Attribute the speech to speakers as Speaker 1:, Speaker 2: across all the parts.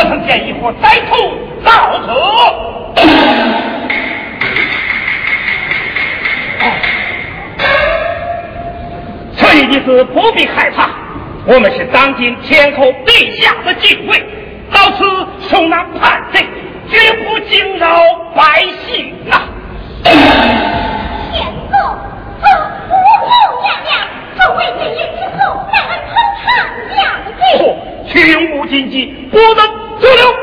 Speaker 1: 可曾见一伙歹徒到此？所以你是不必害怕，我们是当今天后陛下的警卫，到此收纳叛贼，绝不惊扰百姓啊！
Speaker 2: 天后，我后娘娘，之后，乃俺偷尝将军。
Speaker 1: 去用无禁忌，不能 Tudo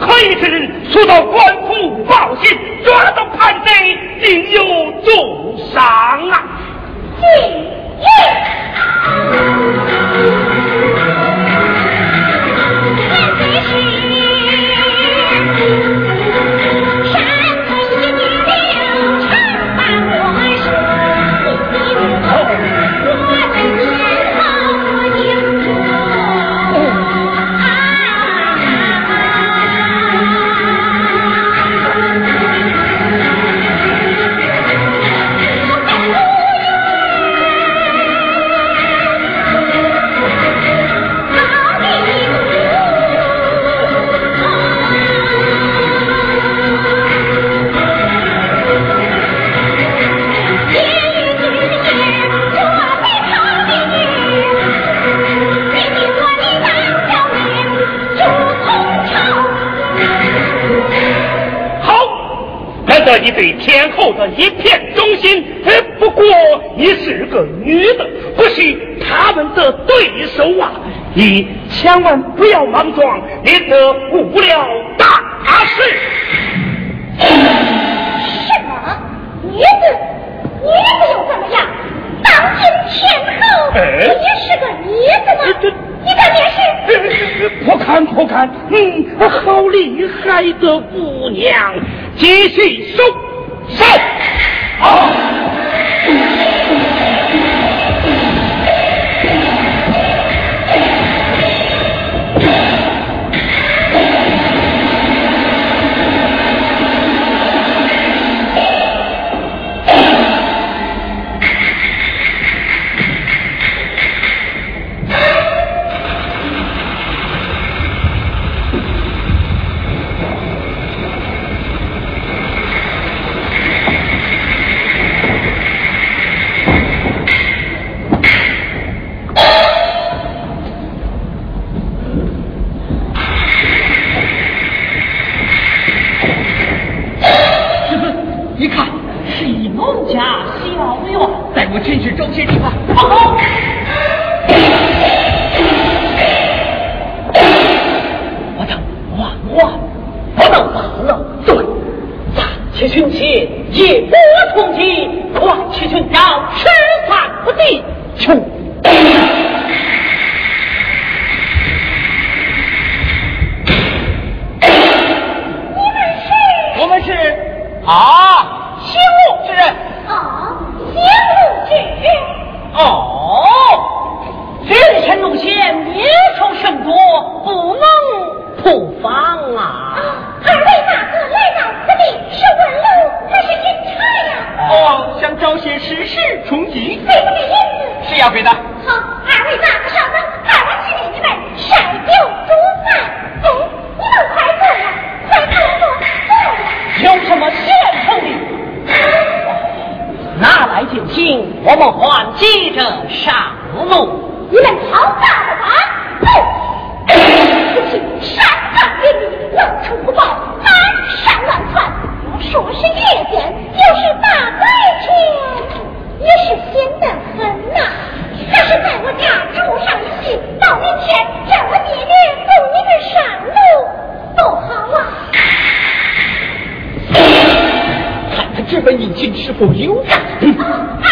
Speaker 1: 可疑之人速到官府报信，抓到叛贼，定有重赏啊！
Speaker 2: 奸贼。
Speaker 1: 久留。千万不要莽撞，免得误了大事。
Speaker 2: 什么？女子？女子又怎么样？当今天后不也是个女子吗？你敢面试？
Speaker 1: 不看不看，嗯，好厉害的姑娘，继续收手。好。
Speaker 3: 本已经
Speaker 4: 是否有
Speaker 3: 感。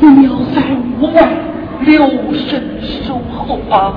Speaker 3: 你要
Speaker 4: 在
Speaker 2: 屋外留神守候
Speaker 3: 吧。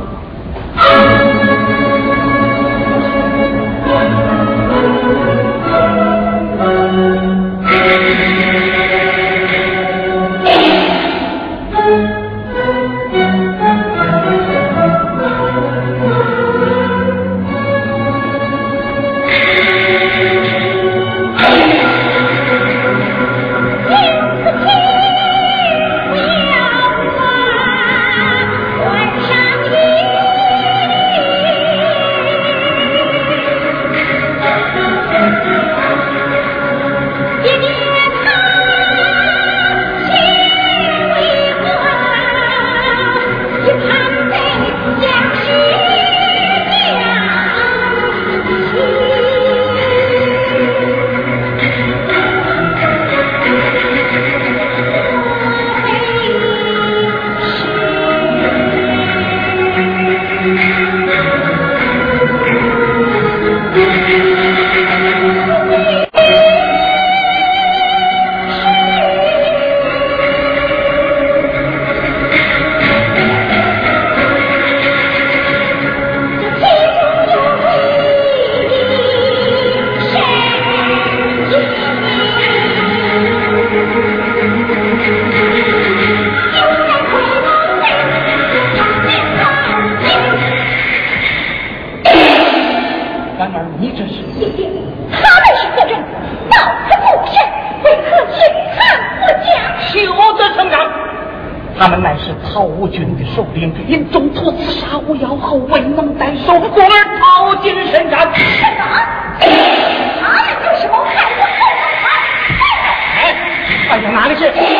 Speaker 3: Yeah.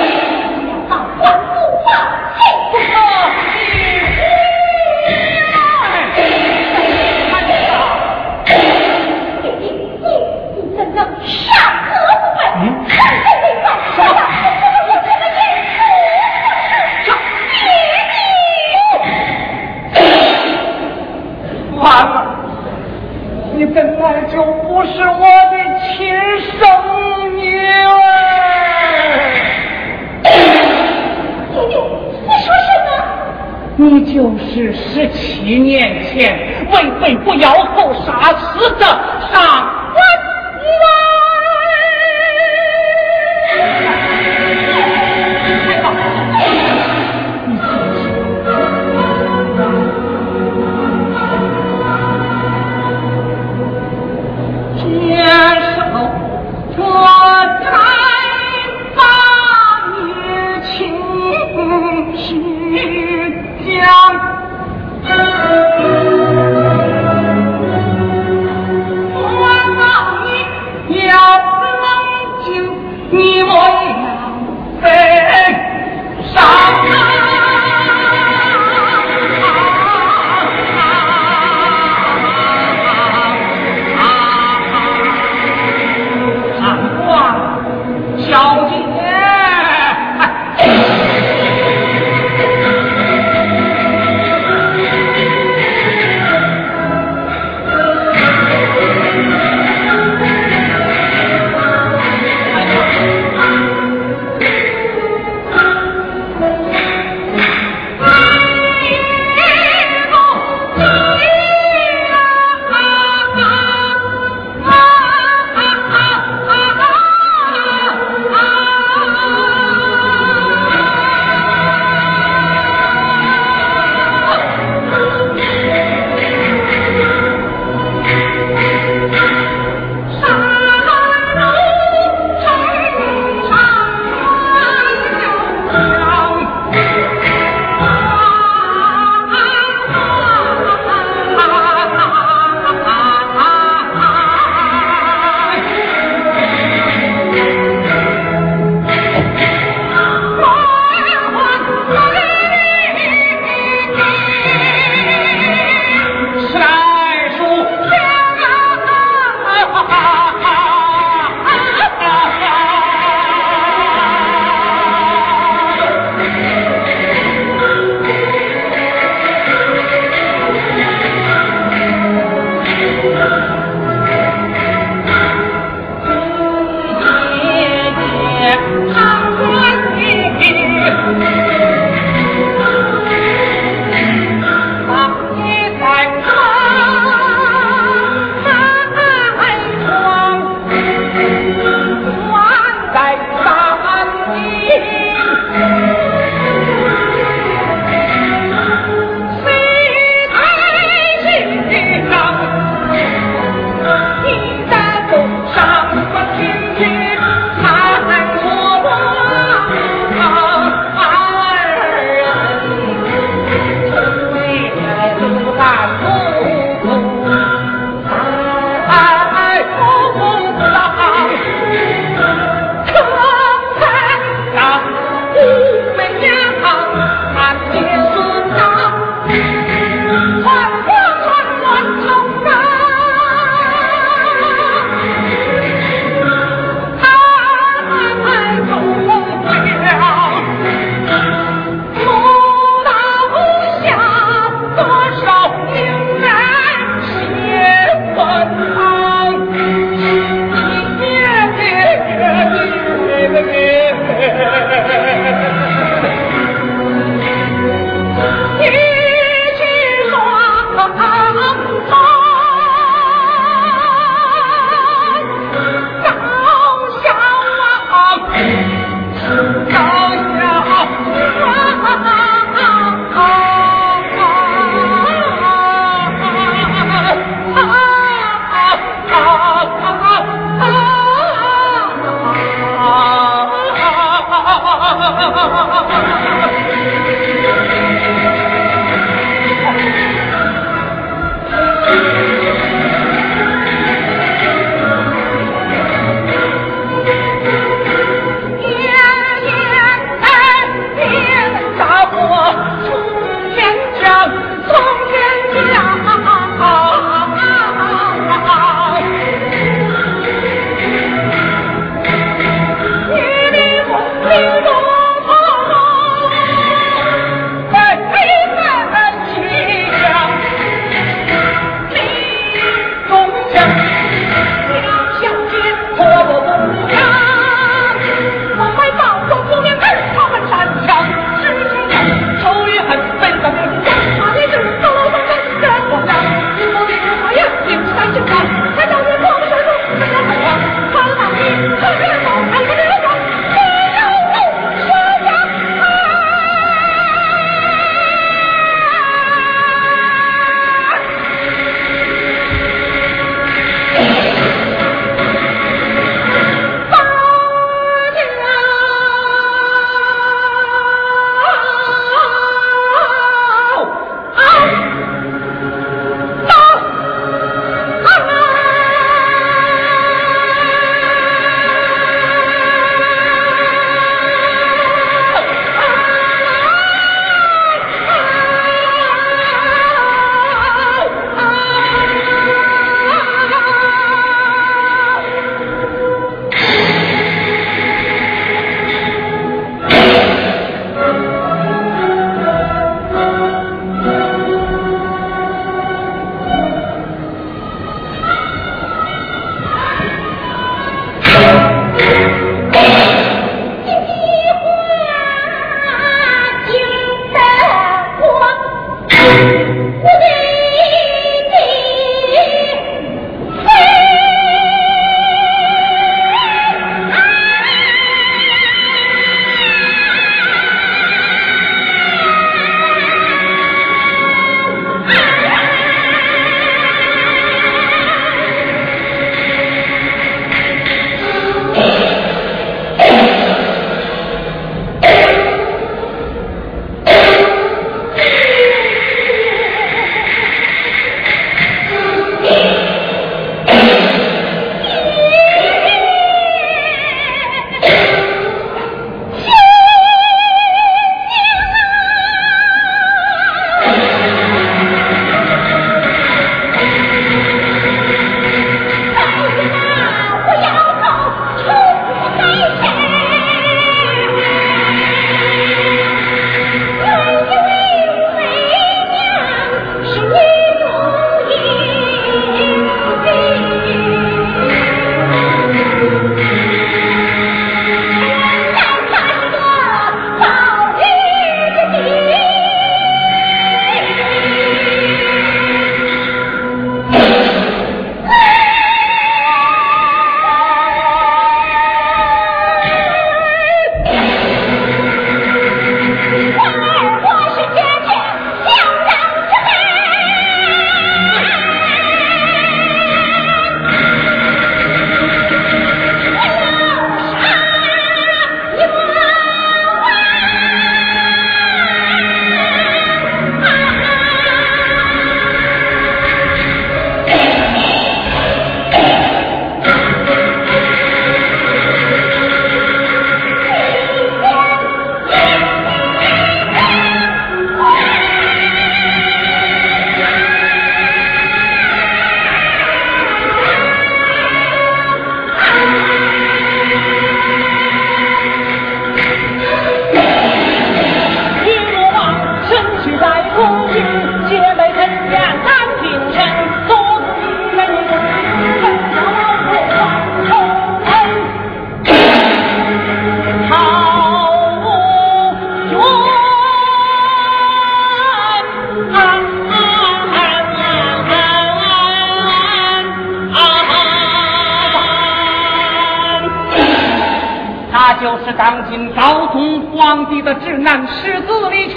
Speaker 3: 当今高宗皇帝的侄男世子离去，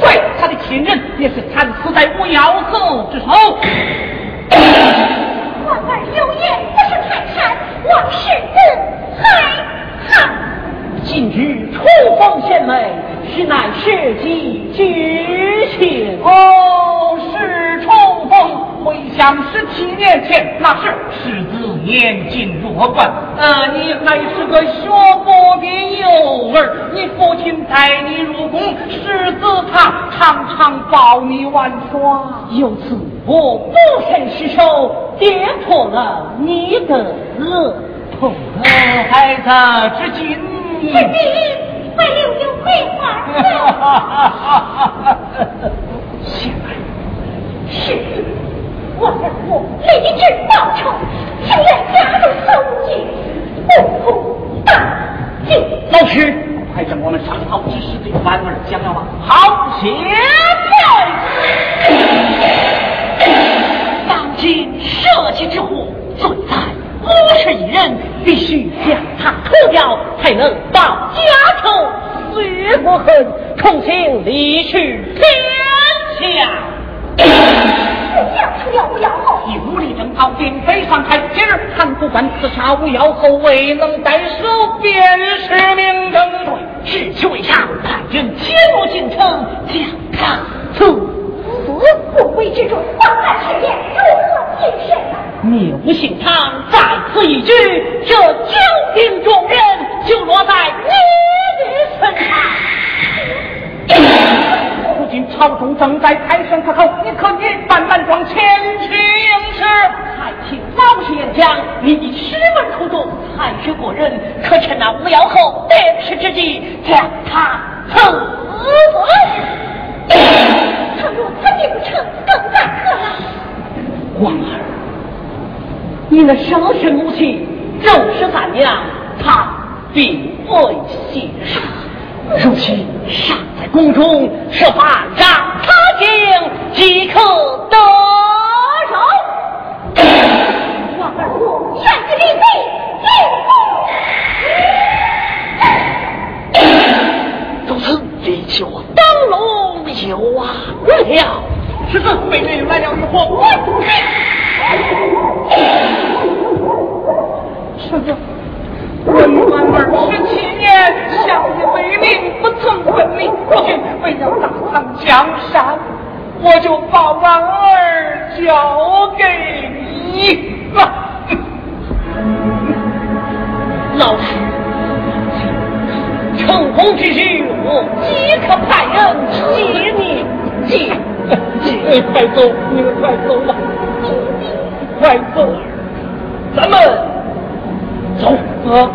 Speaker 3: 对，他的亲人也是惨死在无妖后之手。
Speaker 2: 皇儿有言不是泰山，望世子海棠。
Speaker 4: 今日初逢贤妹，实乃世纪之情。
Speaker 3: 哦，是冲锋，回想十七年前，那时世子年近弱冠，呃，你还是个学博的幼儿，你父亲带你入宫，世子他常常抱你玩耍，
Speaker 4: 由此我不慎失手，跌破了你的额头。
Speaker 3: 孩子，至今。
Speaker 2: 此地快留有桂花
Speaker 3: 下来，
Speaker 2: 是我儿我立志报仇，情愿加入搜集，不负大
Speaker 3: 老师，快将我们上朝之事对婉儿讲了吧。
Speaker 4: 好，现在，当今社稷之祸，罪在五十一人，必须将他除掉，才能报家仇，绝不恨，重新离去天下。
Speaker 2: 无妖后，
Speaker 3: 以武力征讨，并非上台。今日韩府官刺杀无妖后，未能代守，便是明争。
Speaker 4: 对，是为上派人潜入京城，将他处
Speaker 2: 死。不为之中，万般试验，如何谨慎？
Speaker 4: 谬信堂在此一举，这九品众人就落在你的身
Speaker 3: 上。如今朝中正在开选可口，你可你扮扮装前去应试。
Speaker 4: 还请老师言讲，你的师门出众，才学过人，可趁那无妖后得势之际，将他处
Speaker 2: 死。倘若此地不成，更待何来？
Speaker 4: 王儿，你那生身母亲正是咱娘，她并未谢世。如今尚在宫中，设法让他进，即可得手。
Speaker 2: 王二虎，擅自立威，
Speaker 4: 进宫。如此，立起我灯笼有啊了。
Speaker 3: 十四，美女来了，如何？是子。为官二十七年，向你为民，不曾分离。如今为了大唐江山，我就把婉儿交给你了。
Speaker 4: 老师，成功之日，我即刻派人接你。接，
Speaker 3: 你，快走，你们快走吧，快走，咱们。走啊！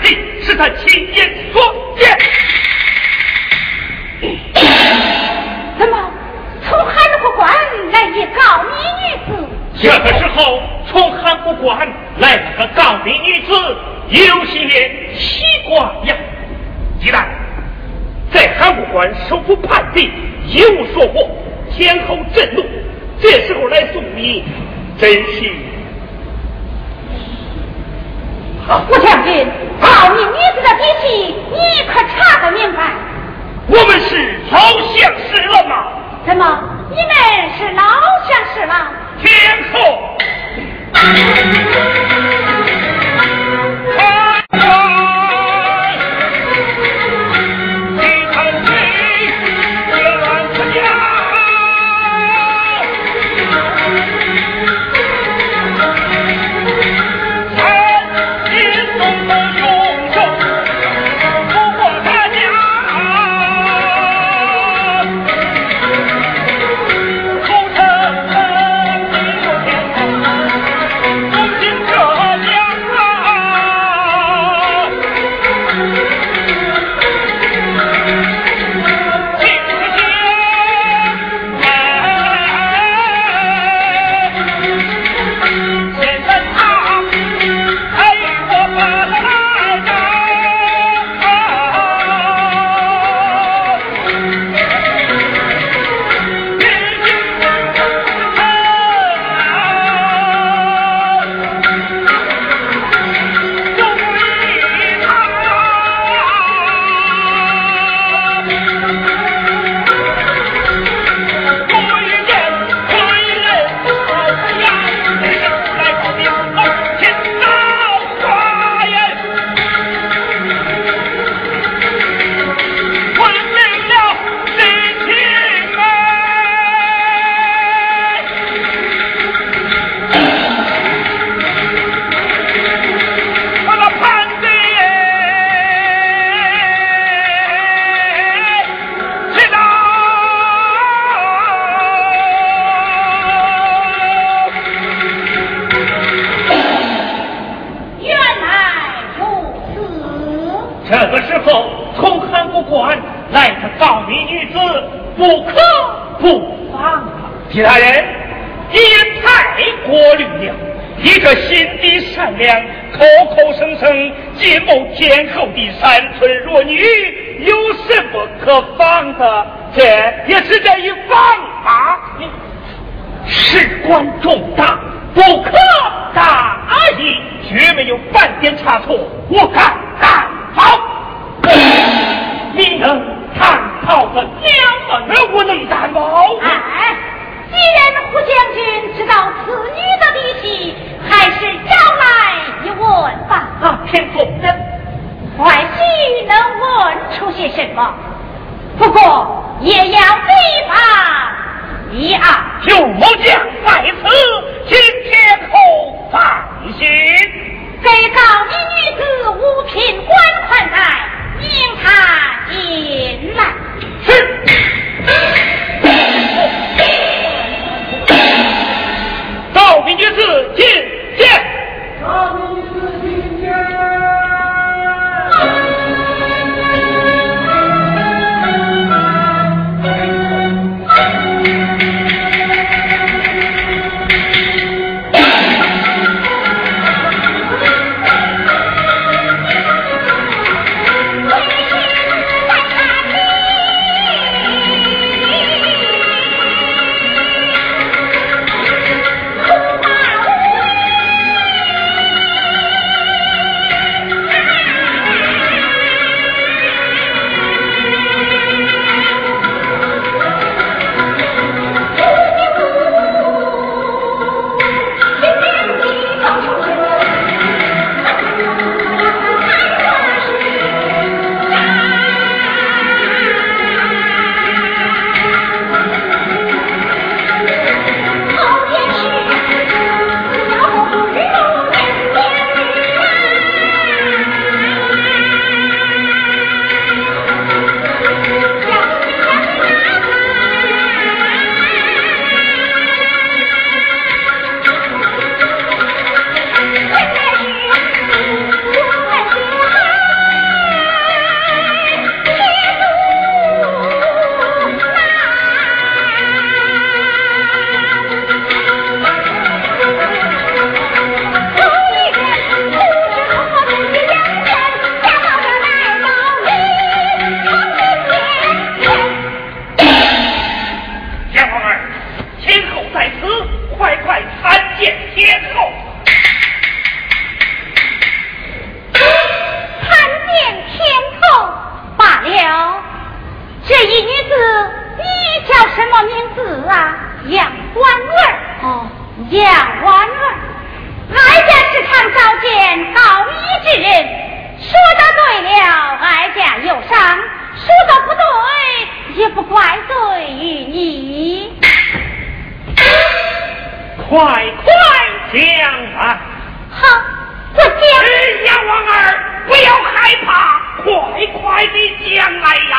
Speaker 3: 后的
Speaker 2: 叛贼，
Speaker 1: 是他亲眼所见。
Speaker 2: 怎么，从函谷关来一告密女子？
Speaker 1: 这个时候，从函谷关来了个告密女子，有些奇怪呀。鸡蛋，在函谷关收复叛贼，一无所获。天后震怒，这时候来送礼，真是……
Speaker 2: 吴将军，告你女子的底细，你可查得明白？
Speaker 1: 我们是老相识了吗？
Speaker 2: 怎么，你们是老相识了？
Speaker 1: 天后。
Speaker 5: 杨婉儿，哀家
Speaker 2: 是常召见告医之人，说的对了，哀
Speaker 4: 家
Speaker 2: 有伤；说的
Speaker 4: 不对，也不
Speaker 2: 怪罪于你。快快讲啊。好，我讲。杨婉儿，不要害怕，
Speaker 4: 快
Speaker 2: 快的讲来呀。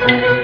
Speaker 2: Thank you.